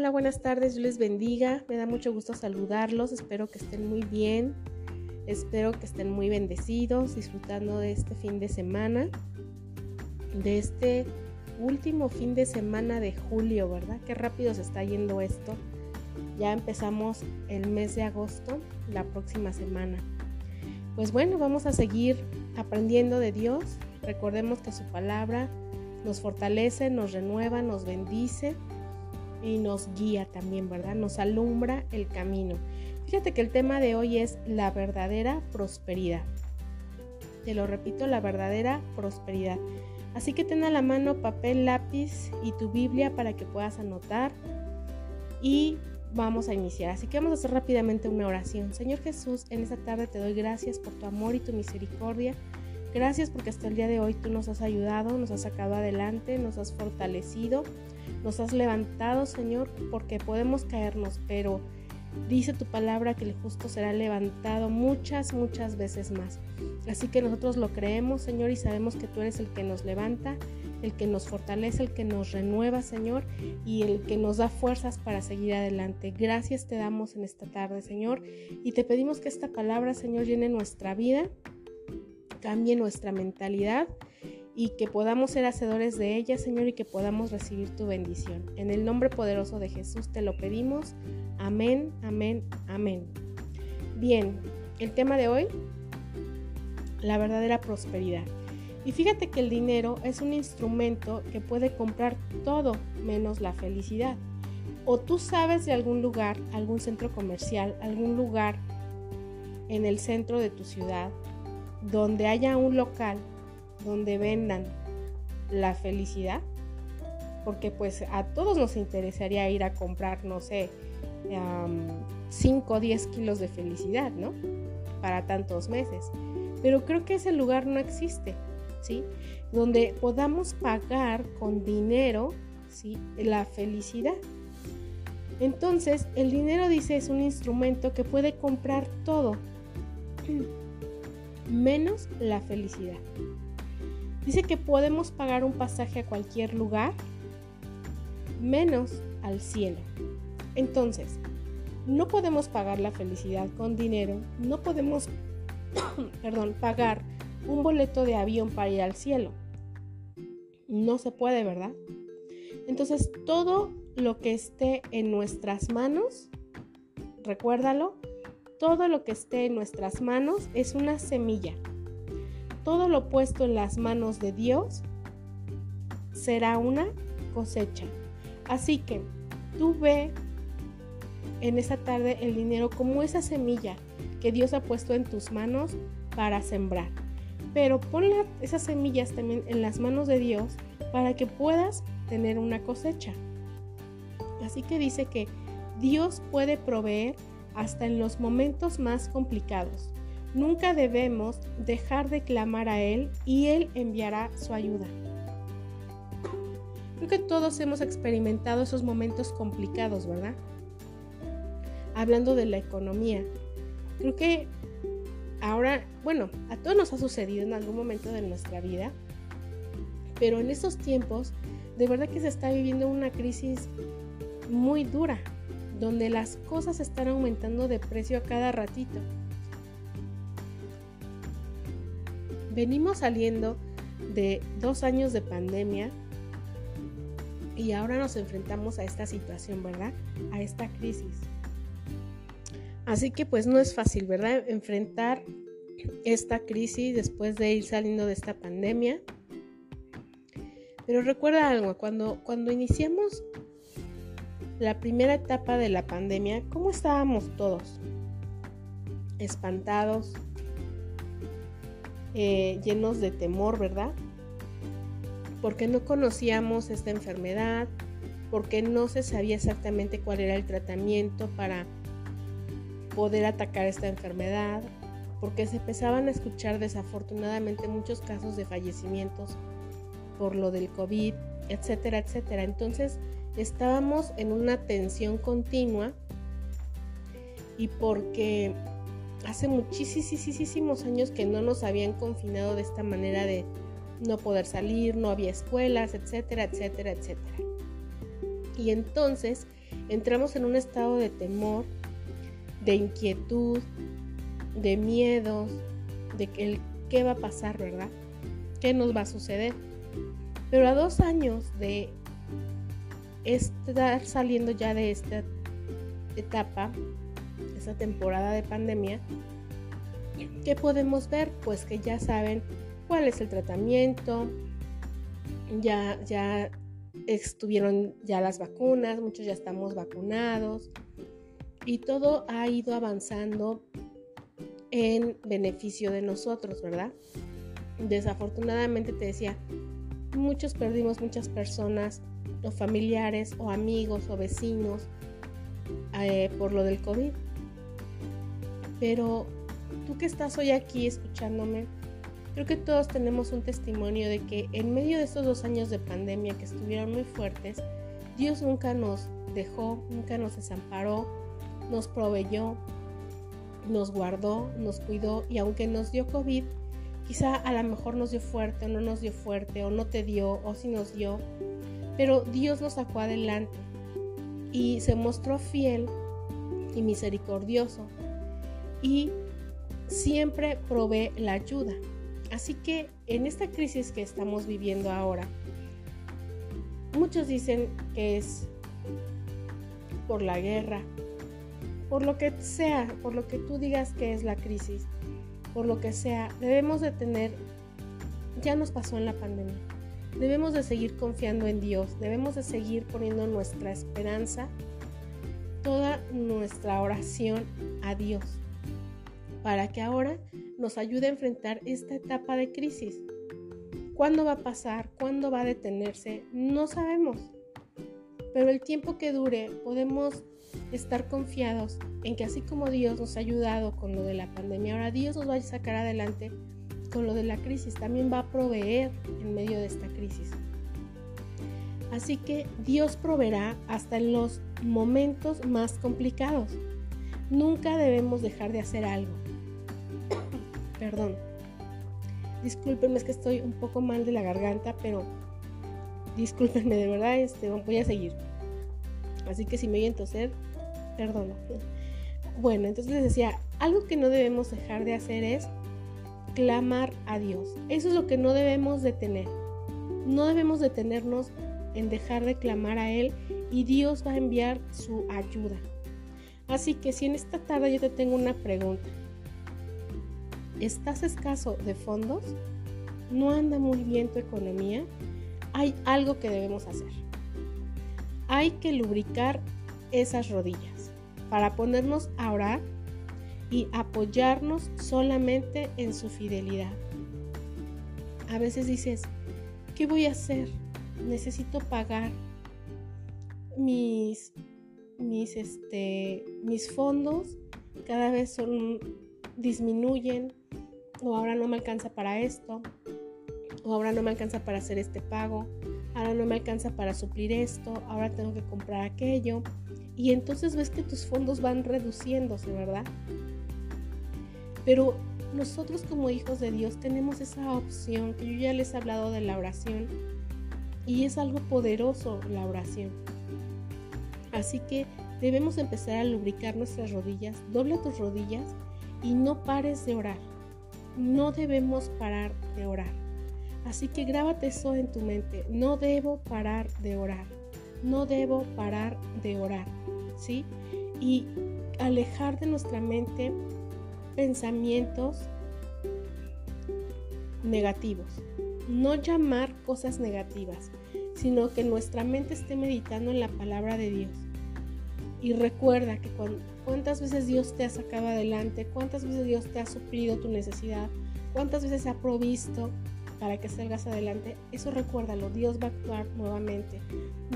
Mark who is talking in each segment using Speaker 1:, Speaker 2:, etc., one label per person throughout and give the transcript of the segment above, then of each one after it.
Speaker 1: hola, buenas tardes, Dios les bendiga. Me da mucho gusto saludarlos, espero que estén muy bien, espero que estén muy bendecidos, disfrutando de este fin de semana, de este último fin de semana de julio, ¿verdad? Qué rápido se está yendo esto. Ya empezamos el mes de agosto, la próxima semana. Pues bueno, vamos a seguir aprendiendo de Dios. Recordemos que su palabra nos fortalece, nos renueva, nos bendice y nos guía también, ¿verdad? Nos alumbra el camino. Fíjate que el tema de hoy es la verdadera prosperidad. Te lo repito, la verdadera prosperidad. Así que ten a la mano papel, lápiz y tu Biblia para que puedas anotar y vamos a iniciar. Así que vamos a hacer rápidamente una oración. Señor Jesús, en esta tarde te doy gracias por tu amor y tu misericordia. Gracias porque hasta el día de hoy tú nos has ayudado, nos has sacado adelante, nos has fortalecido, nos has levantado, Señor, porque podemos caernos, pero dice tu palabra que el justo será levantado muchas, muchas veces más. Así que nosotros lo creemos, Señor, y sabemos que tú eres el que nos levanta, el que nos fortalece, el que nos renueva, Señor, y el que nos da fuerzas para seguir adelante. Gracias te damos en esta tarde, Señor, y te pedimos que esta palabra, Señor, llene nuestra vida cambie nuestra mentalidad y que podamos ser hacedores de ella, Señor, y que podamos recibir tu bendición. En el nombre poderoso de Jesús te lo pedimos. Amén, amén, amén. Bien, el tema de hoy, la verdadera prosperidad. Y fíjate que el dinero es un instrumento que puede comprar todo menos la felicidad. O tú sabes de algún lugar, algún centro comercial, algún lugar en el centro de tu ciudad donde haya un local donde vendan la felicidad, porque pues a todos nos interesaría ir a comprar, no sé, 5 o 10 kilos de felicidad, ¿no? Para tantos meses. Pero creo que ese lugar no existe, ¿sí? Donde podamos pagar con dinero, ¿sí? La felicidad. Entonces, el dinero, dice, es un instrumento que puede comprar todo menos la felicidad. Dice que podemos pagar un pasaje a cualquier lugar, menos al cielo. Entonces, no podemos pagar la felicidad con dinero, no podemos, perdón, pagar un boleto de avión para ir al cielo. No se puede, ¿verdad? Entonces, todo lo que esté en nuestras manos, recuérdalo, todo lo que esté en nuestras manos es una semilla. Todo lo puesto en las manos de Dios será una cosecha. Así que tú ve en esta tarde el dinero como esa semilla que Dios ha puesto en tus manos para sembrar. Pero pon esas semillas también en las manos de Dios para que puedas tener una cosecha. Así que dice que Dios puede proveer hasta en los momentos más complicados. Nunca debemos dejar de clamar a Él y Él enviará su ayuda. Creo que todos hemos experimentado esos momentos complicados, ¿verdad? Hablando de la economía. Creo que ahora, bueno, a todos nos ha sucedido en algún momento de nuestra vida, pero en estos tiempos, de verdad que se está viviendo una crisis muy dura, donde las cosas están aumentando de precio a cada ratito. Venimos saliendo de dos años de pandemia y ahora nos enfrentamos a esta situación, ¿verdad? A esta crisis. Así que pues no es fácil, ¿verdad? Enfrentar esta crisis después de ir saliendo de esta pandemia. Pero recuerda algo, cuando, cuando iniciamos la primera etapa de la pandemia, ¿cómo estábamos todos? Espantados, eh, llenos de temor, ¿verdad? Porque no conocíamos esta enfermedad, porque no se sabía exactamente cuál era el tratamiento para poder atacar esta enfermedad, porque se empezaban a escuchar desafortunadamente muchos casos de fallecimientos por lo del COVID, etcétera, etcétera. Entonces, estábamos en una tensión continua y porque hace muchísimos años que no nos habían confinado de esta manera de no poder salir, no había escuelas, etcétera, etcétera, etcétera. Y entonces entramos en un estado de temor, de inquietud, de miedos, de que qué va a pasar, ¿verdad? ¿Qué nos va a suceder? Pero a dos años de estar saliendo ya de esta etapa, esta temporada de pandemia, ¿qué podemos ver? Pues que ya saben cuál es el tratamiento, ya, ya estuvieron ya las vacunas, muchos ya estamos vacunados y todo ha ido avanzando en beneficio de nosotros, ¿verdad? Desafortunadamente te decía, muchos perdimos muchas personas o familiares o amigos o vecinos eh, por lo del COVID. Pero tú que estás hoy aquí escuchándome, creo que todos tenemos un testimonio de que en medio de estos dos años de pandemia que estuvieron muy fuertes, Dios nunca nos dejó, nunca nos desamparó, nos proveyó, nos guardó, nos cuidó y aunque nos dio COVID, quizá a lo mejor nos dio fuerte o no nos dio fuerte o no te dio o si nos dio, pero Dios nos sacó adelante y se mostró fiel y misericordioso y siempre provee la ayuda. Así que en esta crisis que estamos viviendo ahora, muchos dicen que es por la guerra, por lo que sea, por lo que tú digas que es la crisis, por lo que sea, debemos de tener, ya nos pasó en la pandemia, debemos de seguir confiando en Dios, debemos de seguir poniendo nuestra esperanza, toda nuestra oración a Dios, para que ahora nos ayude a enfrentar esta etapa de crisis. ¿Cuándo va a pasar? ¿Cuándo va a detenerse? No sabemos. Pero el tiempo que dure podemos estar confiados en que así como Dios nos ha ayudado con lo de la pandemia, ahora Dios nos va a sacar adelante con lo de la crisis, también va a proveer en medio de esta crisis. Así que Dios proveerá hasta en los momentos más complicados. Nunca debemos dejar de hacer algo. Perdón. Discúlpenme, es que estoy un poco mal de la garganta, pero discúlpenme, de verdad, este, voy a seguir. Así que si me oyen toser, perdón. Bueno, entonces les decía, algo que no debemos dejar de hacer es clamar a Dios. Eso es lo que no debemos detener. No debemos detenernos en dejar de clamar a Él y Dios va a enviar su ayuda. Así que si en esta tarde yo te tengo una pregunta, ¿estás escaso de fondos? ¿No anda muy bien tu economía? Hay algo que debemos hacer. Hay que lubricar esas rodillas para ponernos a orar y apoyarnos solamente en su fidelidad. A veces dices, ¿qué voy a hacer? Necesito pagar mis mis este mis fondos cada vez son disminuyen o ahora no me alcanza para esto o ahora no me alcanza para hacer este pago ahora no me alcanza para suplir esto ahora tengo que comprar aquello y entonces ves que tus fondos van reduciéndose verdad pero nosotros como hijos de Dios tenemos esa opción que yo ya les he hablado de la oración y es algo poderoso la oración. Así que debemos empezar a lubricar nuestras rodillas, dobla tus rodillas y no pares de orar. No debemos parar de orar. Así que grábate eso en tu mente, no debo parar de orar. No debo parar de orar, ¿sí? Y alejar de nuestra mente pensamientos negativos. No llamar cosas negativas, sino que nuestra mente esté meditando en la palabra de Dios. Y recuerda que cuántas veces Dios te ha sacado adelante, cuántas veces Dios te ha suplido tu necesidad, cuántas veces ha provisto para que salgas adelante. Eso recuérdalo, Dios va a actuar nuevamente.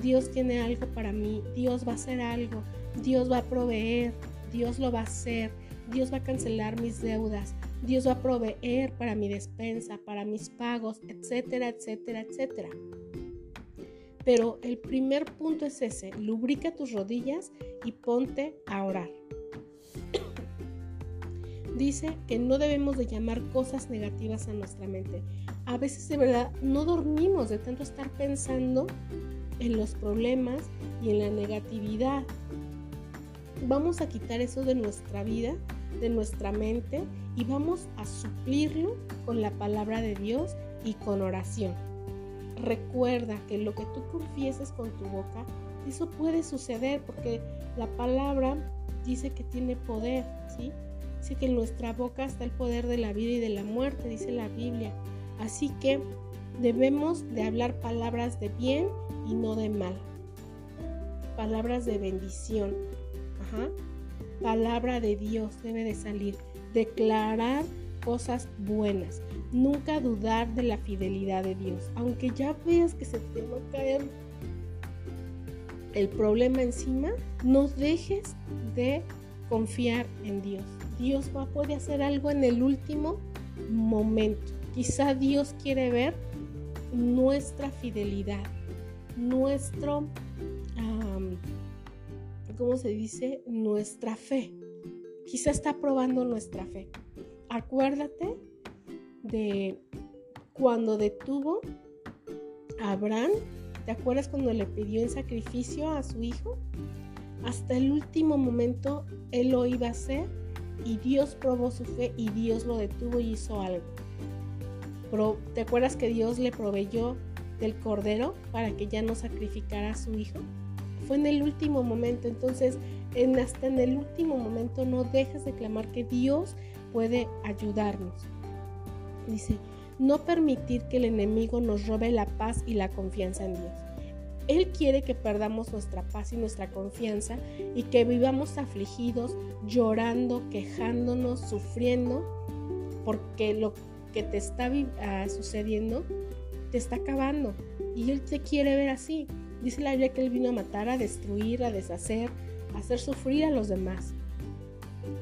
Speaker 1: Dios tiene algo para mí, Dios va a hacer algo, Dios va a proveer, Dios lo va a hacer Dios va a cancelar mis deudas, Dios va a proveer para mi despensa, para mis pagos, etcétera, etcétera, etcétera. Pero el primer punto es ese, lubrica tus rodillas y ponte a orar. Dice que no debemos de llamar cosas negativas a nuestra mente. A veces de verdad no dormimos de tanto estar pensando en los problemas y en la negatividad vamos a quitar eso de nuestra vida, de nuestra mente y vamos a suplirlo con la palabra de Dios y con oración. Recuerda que lo que tú confieses con tu boca, eso puede suceder porque la palabra dice que tiene poder, ¿sí? Dice que en nuestra boca está el poder de la vida y de la muerte, dice la Biblia. Así que debemos de hablar palabras de bien y no de mal. Palabras de bendición. Ajá. Palabra de Dios debe de salir. Declarar cosas buenas. Nunca dudar de la fidelidad de Dios. Aunque ya veas que se te va a caer el problema encima, no dejes de confiar en Dios. Dios va a poder hacer algo en el último momento. Quizá Dios quiere ver nuestra fidelidad, nuestro, ¿cómo se dice? Nuestra fe. Quizá está probando nuestra fe. Acuérdate de cuando detuvo a Abraham. ¿Te acuerdas cuando le pidió en sacrificio a su hijo? Hasta el último momento él lo iba a hacer y Dios probó su fe y Dios lo detuvo y hizo algo. ¿Te acuerdas que Dios le proveyó del cordero para que ya no sacrificara a su hijo? Fue en el último momento, entonces en, hasta en el último momento no dejes de clamar que Dios puede ayudarnos. Dice, no permitir que el enemigo nos robe la paz y la confianza en Dios. Él quiere que perdamos nuestra paz y nuestra confianza y que vivamos afligidos, llorando, quejándonos, sufriendo, porque lo que te está ah, sucediendo te está acabando y Él te quiere ver así. Dice la Biblia que Él vino a matar, a destruir, a deshacer, a hacer sufrir a los demás.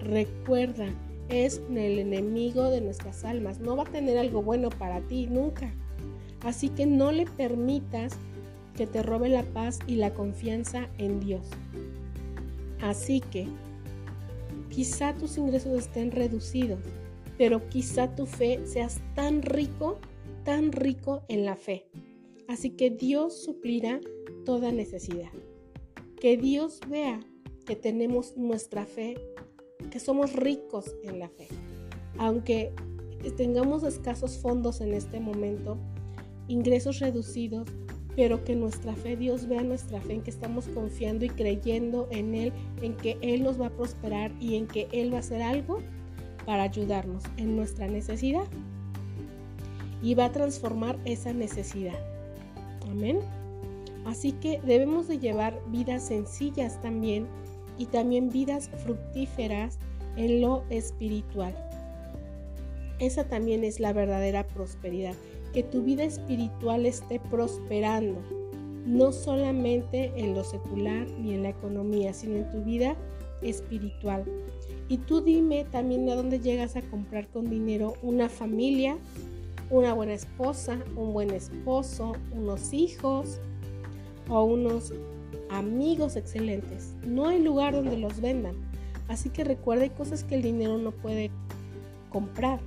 Speaker 1: Recuerda, es el enemigo de nuestras almas. No va a tener algo bueno para ti nunca. Así que no le permitas que te robe la paz y la confianza en Dios. Así que quizá tus ingresos estén reducidos, pero quizá tu fe seas tan rico, tan rico en la fe. Así que Dios suplirá toda necesidad. Que Dios vea que tenemos nuestra fe, que somos ricos en la fe. Aunque tengamos escasos fondos en este momento, ingresos reducidos, pero que nuestra fe, Dios vea nuestra fe, en que estamos confiando y creyendo en Él, en que Él nos va a prosperar y en que Él va a hacer algo para ayudarnos en nuestra necesidad y va a transformar esa necesidad. Amén. Así que debemos de llevar vidas sencillas también y también vidas fructíferas en lo espiritual. Esa también es la verdadera prosperidad, que tu vida espiritual esté prosperando, no solamente en lo secular ni en la economía, sino en tu vida espiritual. Y tú dime también a dónde llegas a comprar con dinero una familia, una buena esposa, un buen esposo, unos hijos o unos amigos excelentes. No hay lugar donde los vendan. Así que recuerda, hay cosas que el dinero no puede comprar.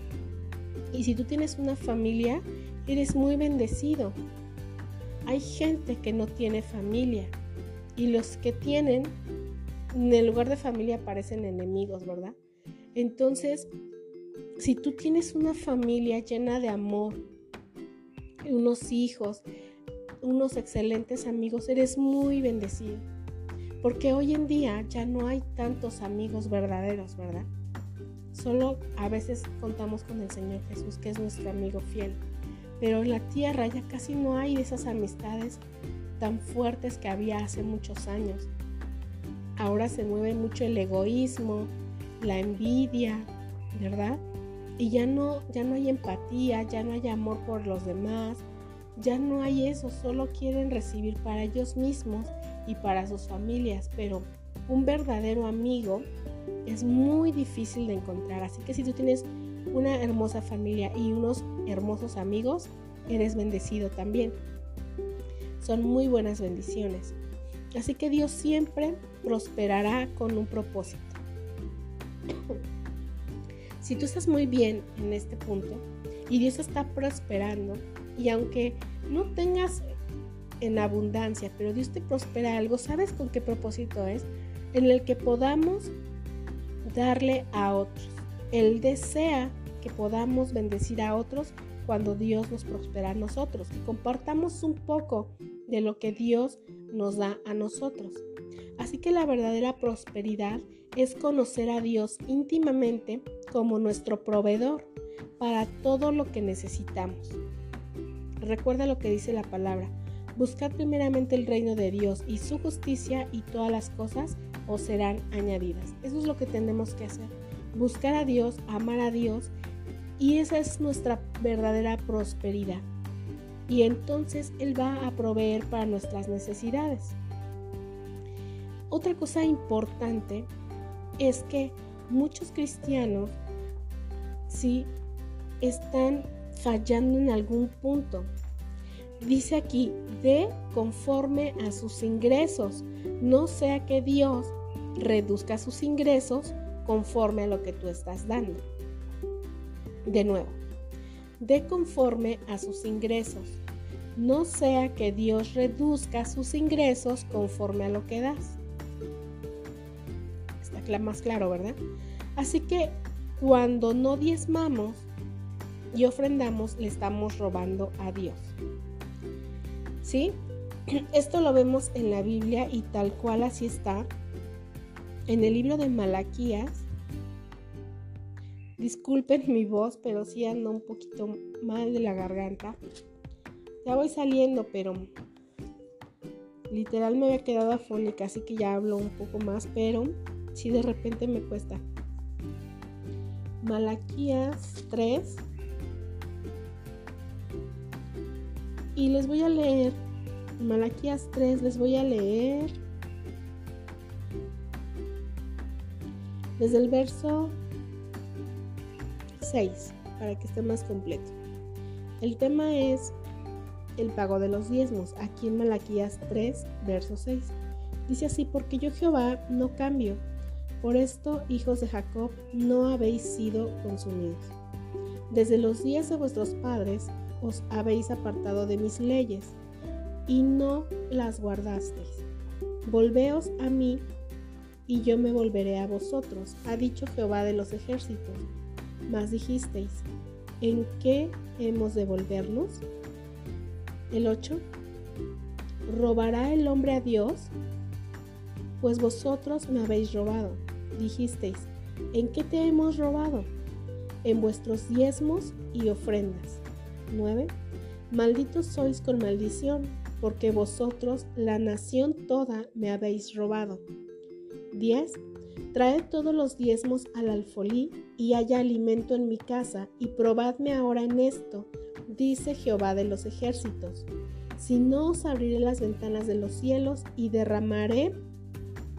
Speaker 1: Y si tú tienes una familia, eres muy bendecido. Hay gente que no tiene familia y los que tienen en el lugar de familia parecen enemigos, ¿verdad? Entonces, si tú tienes una familia llena de amor, unos hijos, unos excelentes amigos, eres muy bendecido. Porque hoy en día ya no hay tantos amigos verdaderos, ¿verdad? Solo a veces contamos con el Señor Jesús, que es nuestro amigo fiel. Pero en la tierra ya casi no hay esas amistades tan fuertes que había hace muchos años. Ahora se mueve mucho el egoísmo, la envidia, ¿verdad? Y ya no, ya no hay empatía, ya no hay amor por los demás, ya no hay eso, solo quieren recibir para ellos mismos y para sus familias, pero un verdadero amigo es muy difícil de encontrar, así que si tú tienes una hermosa familia y unos hermosos amigos, eres bendecido también. Son muy buenas bendiciones. Así que Dios siempre prosperará con un propósito. si tú estás muy bien en este punto y Dios está prosperando, y aunque no tengas en abundancia, pero Dios te prospera algo, ¿sabes con qué propósito es? en el que podamos darle a otros. Él desea que podamos bendecir a otros cuando Dios nos prospera a nosotros, que compartamos un poco de lo que Dios nos da a nosotros. Así que la verdadera prosperidad es conocer a Dios íntimamente como nuestro proveedor para todo lo que necesitamos. Recuerda lo que dice la palabra. Buscad primeramente el reino de Dios y su justicia y todas las cosas os serán añadidas. Eso es lo que tenemos que hacer. Buscar a Dios, amar a Dios y esa es nuestra verdadera prosperidad. Y entonces Él va a proveer para nuestras necesidades. Otra cosa importante es que muchos cristianos sí están fallando en algún punto. Dice aquí, de conforme a sus ingresos, no sea que Dios reduzca sus ingresos conforme a lo que tú estás dando. De nuevo, de conforme a sus ingresos, no sea que Dios reduzca sus ingresos conforme a lo que das. Está más claro, ¿verdad? Así que cuando no diezmamos, y ofrendamos, le estamos robando a Dios. ¿Sí? Esto lo vemos en la Biblia y tal cual así está. En el libro de Malaquías, disculpen mi voz, pero sí ando un poquito mal de la garganta. Ya voy saliendo, pero literal me había quedado afónica, así que ya hablo un poco más, pero sí de repente me cuesta. Malaquías 3, Y les voy a leer, Malaquías 3, les voy a leer desde el verso 6, para que esté más completo. El tema es el pago de los diezmos, aquí en Malaquías 3, verso 6. Dice así, porque yo Jehová no cambio. Por esto, hijos de Jacob, no habéis sido consumidos. Desde los días de vuestros padres os habéis apartado de mis leyes y no las guardasteis. Volveos a mí y yo me volveré a vosotros, ha dicho Jehová de los ejércitos. Mas dijisteis, ¿en qué hemos de volvernos? El 8. ¿Robará el hombre a Dios? Pues vosotros me habéis robado. Dijisteis, ¿en qué te hemos robado? En vuestros diezmos y ofrendas. 9. Malditos sois con maldición, porque vosotros, la nación toda, me habéis robado. 10. Traed todos los diezmos al alfolí y haya alimento en mi casa, y probadme ahora en esto, dice Jehová de los ejércitos. Si no os abriré las ventanas de los cielos y derramaré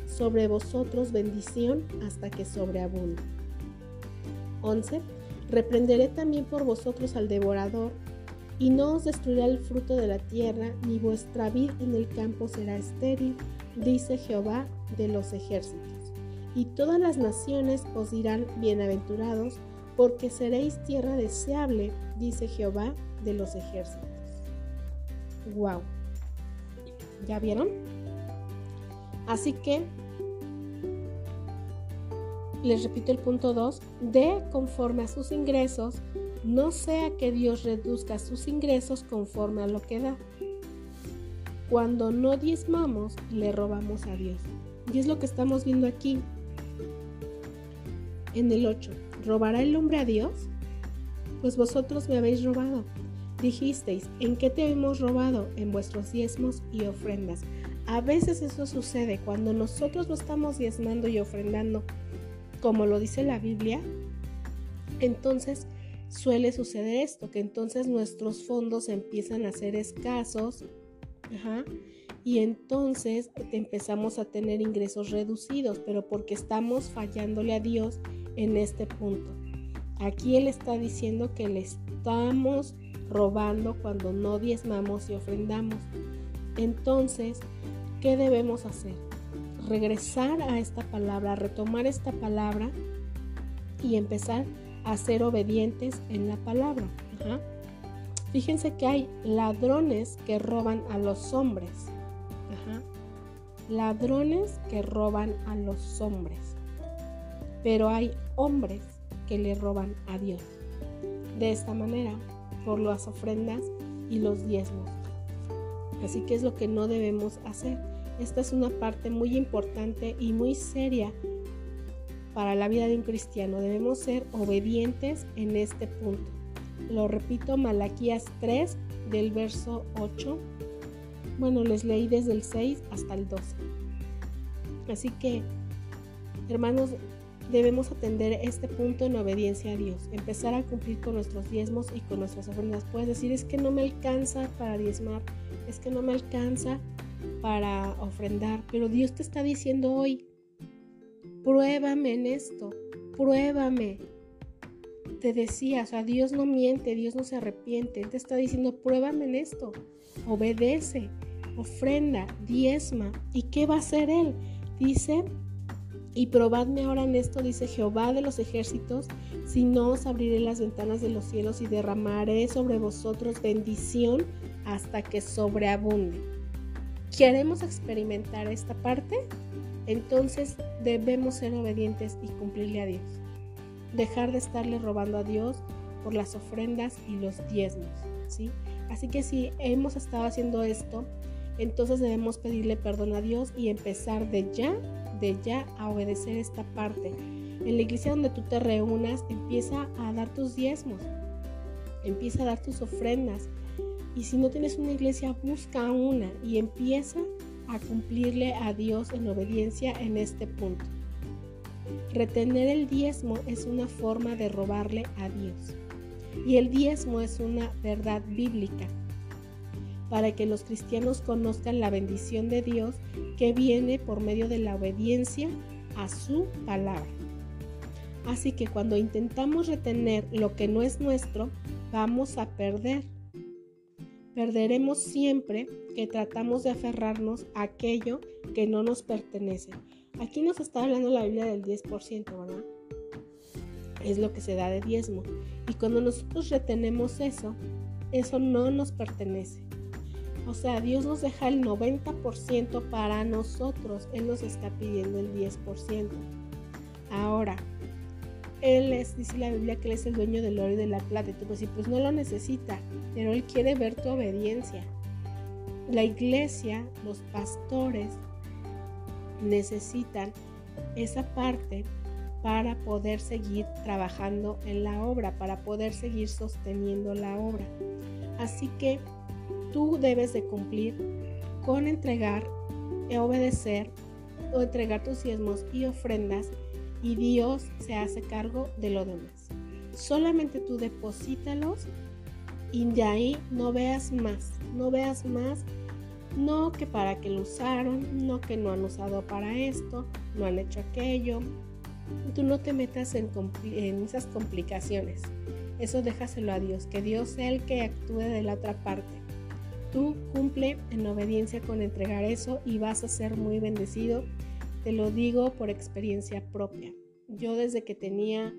Speaker 1: sobre vosotros bendición hasta que sobreabunde. 11. Reprenderé también por vosotros al devorador, y no os destruirá el fruto de la tierra, ni vuestra vid en el campo será estéril, dice Jehová de los ejércitos. Y todas las naciones os dirán bienaventurados, porque seréis tierra deseable, dice Jehová de los ejércitos. Wow. ¿Ya vieron? Así que les repito el punto 2, de conforme a sus ingresos, no sea que Dios reduzca sus ingresos conforme a lo que da. Cuando no diezmamos, le robamos a Dios. Y es lo que estamos viendo aquí. En el 8, ¿robará el hombre a Dios? Pues vosotros me habéis robado. Dijisteis, ¿en qué te hemos robado? En vuestros diezmos y ofrendas. A veces eso sucede cuando nosotros no estamos diezmando y ofrendando como lo dice la Biblia, entonces suele suceder esto, que entonces nuestros fondos empiezan a ser escasos y entonces empezamos a tener ingresos reducidos, pero porque estamos fallándole a Dios en este punto. Aquí Él está diciendo que le estamos robando cuando no diezmamos y ofrendamos. Entonces, ¿qué debemos hacer? Regresar a esta palabra, retomar esta palabra y empezar a ser obedientes en la palabra. Fíjense que hay ladrones que roban a los hombres. ladrones que roban a los hombres, pero hay hombres que le roban a Dios. De esta manera, por las ofrendas y los diezmos. Así que es lo que no debemos hacer. Esta es una parte muy importante y muy seria para la vida de un cristiano. Debemos ser obedientes en este punto. Lo repito, Malaquías 3 del verso 8. Bueno, les leí desde el 6 hasta el 12. Así que, hermanos, debemos atender este punto en obediencia a Dios, empezar a cumplir con nuestros diezmos y con nuestras ofrendas. Puedes decir, es que no me alcanza para diezmar, es que no me alcanza ofrendar, pero Dios te está diciendo hoy, pruébame en esto, pruébame. Te decía, o sea, Dios no miente, Dios no se arrepiente, Él te está diciendo, pruébame en esto, obedece, ofrenda, diezma. ¿Y qué va a hacer Él? Dice, y probadme ahora en esto, dice Jehová de los ejércitos, si no os abriré las ventanas de los cielos y derramaré sobre vosotros bendición hasta que sobreabunde. ¿Queremos experimentar esta parte? Entonces debemos ser obedientes y cumplirle a Dios. Dejar de estarle robando a Dios por las ofrendas y los diezmos, ¿sí? Así que si hemos estado haciendo esto, entonces debemos pedirle perdón a Dios y empezar de ya, de ya a obedecer esta parte. En la iglesia donde tú te reúnas, empieza a dar tus diezmos, empieza a dar tus ofrendas. Y si no tienes una iglesia, busca una y empieza a cumplirle a Dios en obediencia en este punto. Retener el diezmo es una forma de robarle a Dios. Y el diezmo es una verdad bíblica para que los cristianos conozcan la bendición de Dios que viene por medio de la obediencia a su palabra. Así que cuando intentamos retener lo que no es nuestro, vamos a perder. Perderemos siempre que tratamos de aferrarnos a aquello que no nos pertenece. Aquí nos está hablando la Biblia del 10%, ¿verdad? Es lo que se da de diezmo. Y cuando nosotros retenemos eso, eso no nos pertenece. O sea, Dios nos deja el 90% para nosotros. Él nos está pidiendo el 10%. Ahora, Él es, dice la Biblia, que Él es el dueño del oro y de la plata. Y tú pues, pues no lo necesita, pero Él quiere ver tu obediencia. La iglesia, los pastores, necesitan esa parte para poder seguir trabajando en la obra, para poder seguir sosteniendo la obra. Así que tú debes de cumplir con entregar, y obedecer o entregar tus diezmos y ofrendas y Dios se hace cargo de lo demás. Solamente tú deposítalos y de ahí no veas más, no veas más, no que para que lo usaron, no que no han usado para esto, no han hecho aquello. Tú no te metas en, esas complicaciones. Eso déjaselo a Dios, que Dios sea el que actúe de la otra parte. Tú cumple en obediencia con entregar eso y vas a ser muy bendecido. Te lo digo por experiencia propia. Yo desde que tenía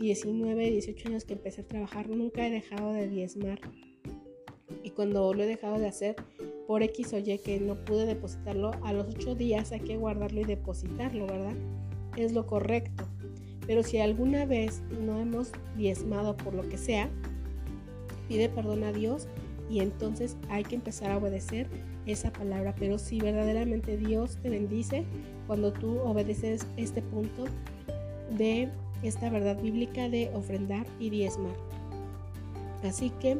Speaker 1: 19, 18 años que empecé a trabajar, nunca he dejado de diezmar. Y cuando lo he dejado de hacer, por X o Y que no pude depositarlo, a los 8 días hay que guardarlo y depositarlo, ¿verdad? Es lo correcto. Pero si alguna vez no hemos diezmado por lo que sea, pide perdón a Dios y entonces hay que empezar a obedecer esa palabra. Pero si verdaderamente Dios te bendice cuando tú obedeces este punto de esta verdad bíblica de ofrendar y diezmar. Así que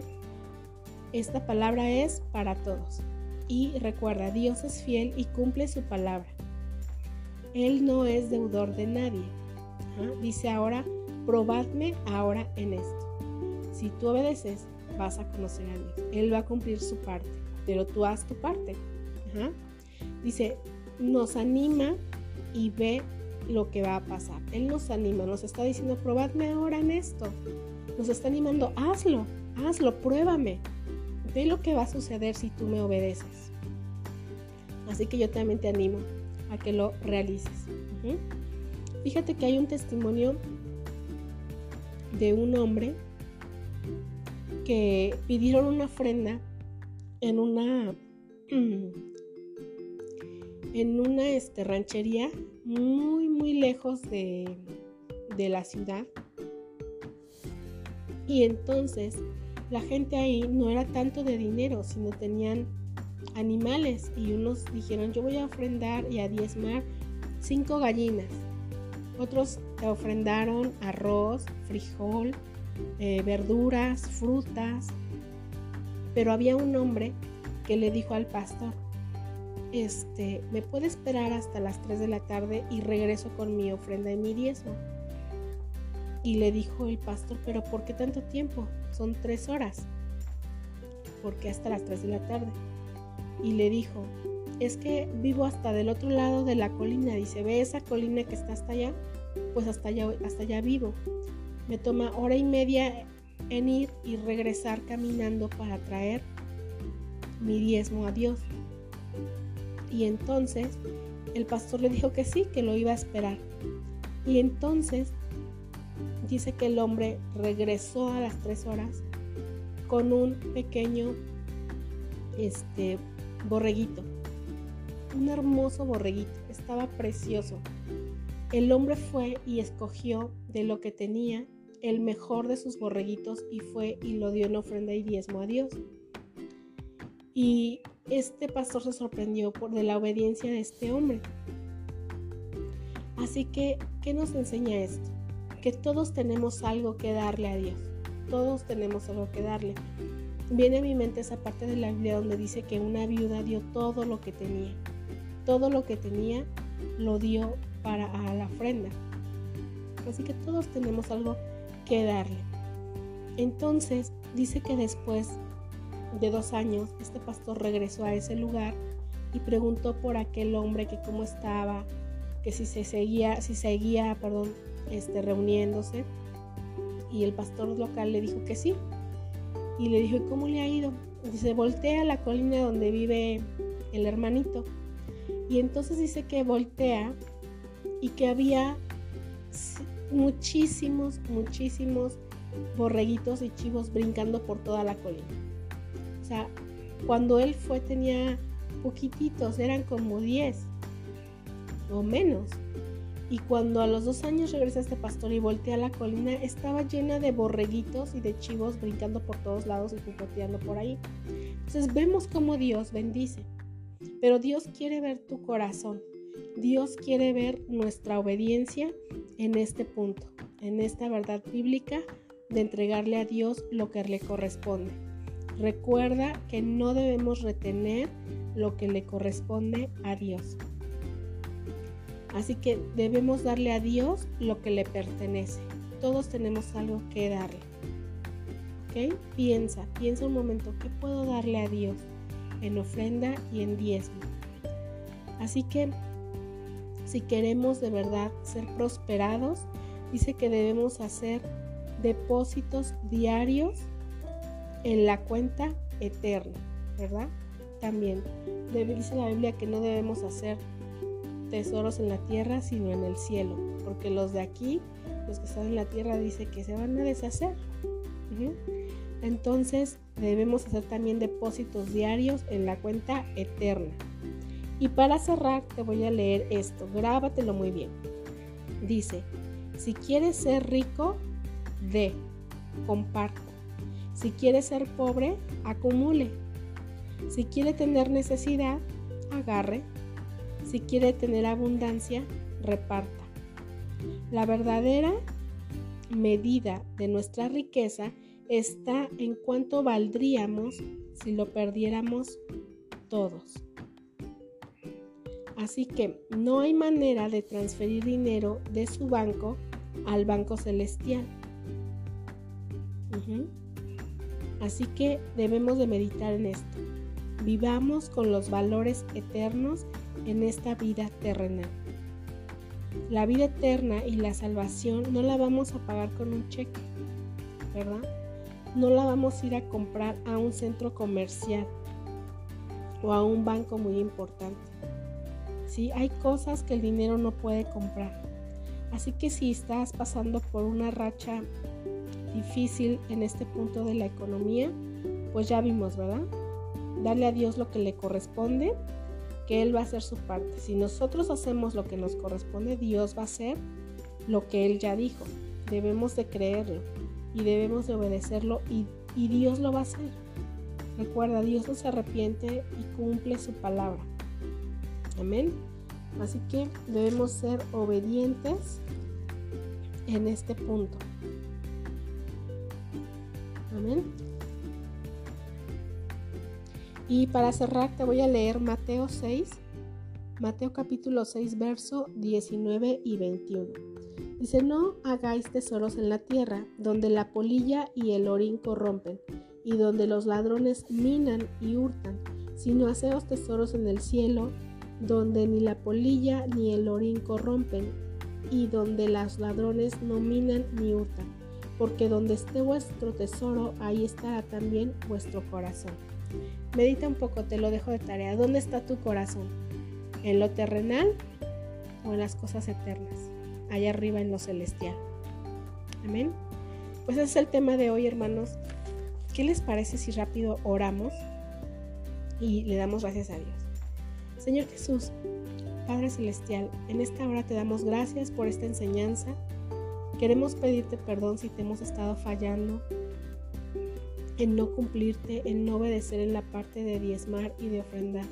Speaker 1: esta palabra es para todos. Y recuerda, Dios es fiel y cumple su palabra. Él no es deudor de nadie. Dice ahora, probadme ahora en esto. Si tú obedeces vas a conocer a Dios. Él va a cumplir su parte, pero tú haz tu parte. Dice, nos anima y ve lo que va a pasar. Él nos anima, nos está diciendo, probadme ahora en esto. Nos está animando, hazlo, hazlo, pruébame. Ve lo que va a suceder si tú me obedeces. Así que yo también te animo a que lo realices. Fíjate que hay un testimonio de un hombre que pidieron una ofrenda en una en una este, ranchería muy, muy lejos de, de la ciudad. Y entonces la gente ahí no era tanto de dinero, sino tenían animales y unos dijeron yo voy a ofrendar y a diezmar cinco gallinas. Otros ofrendaron arroz, frijol, eh, verduras, frutas. Pero había un hombre que le dijo al pastor, este, ¿me puede esperar hasta las 3 de la tarde y regreso con mi ofrenda y mi diezmo? Y le dijo el pastor, pero ¿por qué tanto tiempo? Son tres horas. ¿Por qué hasta las 3 de la tarde? Y le dijo, es que vivo hasta del otro lado de la colina. Dice, ¿ve esa colina que está hasta allá? Pues hasta allá, hasta allá vivo. Me toma hora y media en ir y regresar caminando para traer mi diezmo a Dios. Y entonces el pastor le dijo que sí, que lo iba a esperar. Y entonces dice que el hombre regresó a las tres horas con un pequeño este, borreguito. Un hermoso borreguito. Estaba precioso. El hombre fue y escogió de lo que tenía el mejor de sus borreguitos y fue y lo dio en ofrenda y diezmo a Dios. Y este pastor se sorprendió por de la obediencia de este hombre. Así que, ¿qué nos enseña esto? Que todos tenemos algo que darle a Dios. Todos tenemos algo que darle. Viene a mi mente esa parte de la Biblia donde dice que una viuda dio todo lo que tenía. Todo lo que tenía lo dio para a la ofrenda. Así que todos tenemos algo que darle. Entonces dice que después de dos años este pastor regresó a ese lugar y preguntó por aquel hombre que cómo estaba, que si se seguía, si seguía, perdón, este, reuniéndose. Y el pastor local le dijo que sí. Y le dijo, ¿y cómo le ha ido? Dice, voltea a la colina donde vive el hermanito. Y entonces dice que voltea y que había muchísimos, muchísimos borreguitos y chivos brincando por toda la colina. O sea, cuando él fue tenía poquititos, eran como 10 o menos. Y cuando a los dos años regresa este pastor y voltea a la colina, estaba llena de borreguitos y de chivos brincando por todos lados y picoteando por ahí. Entonces vemos cómo Dios bendice. Pero Dios quiere ver tu corazón. Dios quiere ver nuestra obediencia en este punto, en esta verdad bíblica de entregarle a Dios lo que le corresponde. Recuerda que no debemos retener lo que le corresponde a Dios. Así que debemos darle a Dios lo que le pertenece. Todos tenemos algo que darle. ¿Ok? Piensa, piensa un momento, ¿qué puedo darle a Dios en ofrenda y en diezmo? Así que si queremos de verdad ser prosperados, dice que debemos hacer depósitos diarios en la cuenta eterna, ¿verdad? También dice la Biblia que no debemos hacer tesoros en la tierra, sino en el cielo, porque los de aquí, los que están en la tierra, dice que se van a deshacer. Entonces debemos hacer también depósitos diarios en la cuenta eterna. Y para cerrar te voy a leer esto, grábatelo muy bien. Dice, si quieres ser rico, de, comparta. Si quieres ser pobre, acumule. Si quiere tener necesidad, agarre. Si quiere tener abundancia, reparta. La verdadera medida de nuestra riqueza está en cuánto valdríamos si lo perdiéramos todos. Así que no hay manera de transferir dinero de su banco al banco celestial. Así que debemos de meditar en esto. Vivamos con los valores eternos en esta vida terrenal. La vida eterna y la salvación no la vamos a pagar con un cheque, ¿verdad? No la vamos a ir a comprar a un centro comercial o a un banco muy importante. ¿Sí? Hay cosas que el dinero no puede comprar. Así que si estás pasando por una racha difícil en este punto de la economía, pues ya vimos, ¿verdad? Darle a Dios lo que le corresponde que Él va a hacer su parte. Si nosotros hacemos lo que nos corresponde, Dios va a hacer lo que Él ya dijo. Debemos de creerlo y debemos de obedecerlo y, y Dios lo va a hacer. Recuerda, Dios no se arrepiente y cumple su palabra. Amén. Así que debemos ser obedientes en este punto. Amén. Y para cerrar te voy a leer Mateo 6, Mateo capítulo 6, verso 19 y 21. Dice, no hagáis tesoros en la tierra, donde la polilla y el orín corrompen, y donde los ladrones minan y hurtan, sino haceos tesoros en el cielo, donde ni la polilla ni el orín corrompen, y donde los ladrones no minan ni hurtan, porque donde esté vuestro tesoro, ahí estará también vuestro corazón. Medita un poco, te lo dejo de tarea. ¿Dónde está tu corazón? ¿En lo terrenal o en las cosas eternas? Allá arriba en lo celestial. Amén. Pues ese es el tema de hoy, hermanos. ¿Qué les parece si rápido oramos y le damos gracias a Dios? Señor Jesús, Padre Celestial, en esta hora te damos gracias por esta enseñanza. Queremos pedirte perdón si te hemos estado fallando, en no cumplirte, en no obedecer en la parte de diezmar y de ofrendar.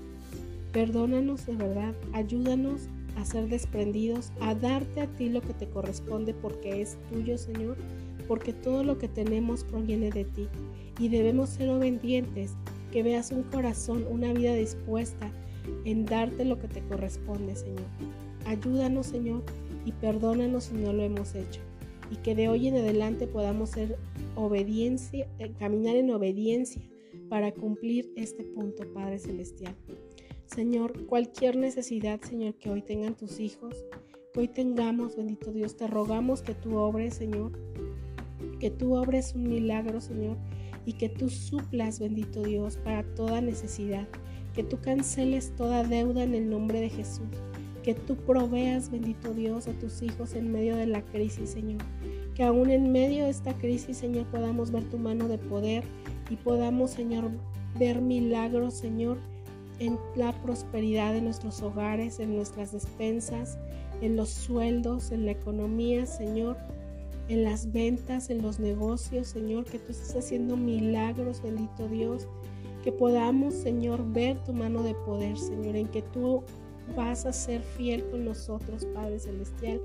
Speaker 1: Perdónanos de verdad, ayúdanos a ser desprendidos, a darte a ti lo que te corresponde porque es tuyo, Señor, porque todo lo que tenemos proviene de ti y debemos ser obedientes, que veas un corazón, una vida dispuesta en darte lo que te corresponde, Señor. Ayúdanos, Señor, y perdónanos si no lo hemos hecho y que de hoy en adelante podamos ser obediencia, eh, caminar en obediencia para cumplir este punto, Padre Celestial. Señor, cualquier necesidad, Señor, que hoy tengan tus hijos, que hoy tengamos, bendito Dios, te rogamos que tú obres, Señor, que tú obres un milagro, Señor, y que tú suplas, bendito Dios, para toda necesidad, que tú canceles toda deuda en el nombre de Jesús que tú proveas, bendito Dios, a tus hijos en medio de la crisis, Señor. Que aún en medio de esta crisis, Señor, podamos ver tu mano de poder y podamos, Señor, ver milagros, Señor, en la prosperidad de nuestros hogares, en nuestras despensas, en los sueldos, en la economía, Señor, en las ventas, en los negocios, Señor, que tú estés haciendo milagros, bendito Dios, que podamos, Señor, ver tu mano de poder, Señor, en que tú vas a ser fiel con nosotros, Padre Celestial,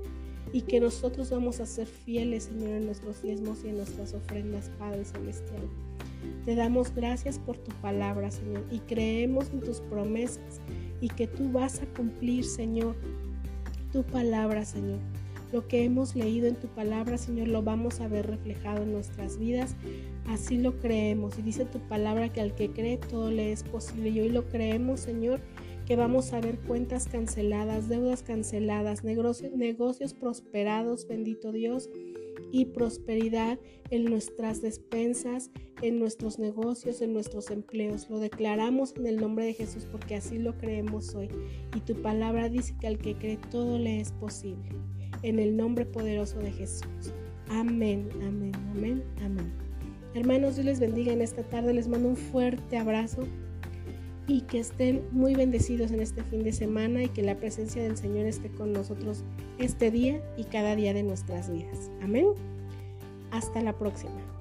Speaker 1: y que nosotros vamos a ser fieles, Señor, en nuestros diezmos y en nuestras ofrendas, Padre Celestial. Te damos gracias por tu palabra, Señor, y creemos en tus promesas y que tú vas a cumplir, Señor, tu palabra, Señor. Lo que hemos leído en tu palabra, Señor, lo vamos a ver reflejado en nuestras vidas. Así lo creemos. Y dice tu palabra que al que cree todo le es posible. Y hoy lo creemos, Señor, que vamos a ver cuentas canceladas, deudas canceladas, negocios, negocios prosperados, bendito Dios, y prosperidad en nuestras despensas, en nuestros negocios, en nuestros empleos. Lo declaramos en el nombre de Jesús porque así lo creemos hoy. Y tu palabra dice que al que cree todo le es posible. En el nombre poderoso de Jesús. Amén, amén, amén, amén. Hermanos, Dios les bendiga en esta tarde. Les mando un fuerte abrazo y que estén muy bendecidos en este fin de semana y que la presencia del Señor esté con nosotros este día y cada día de nuestras vidas. Amén. Hasta la próxima.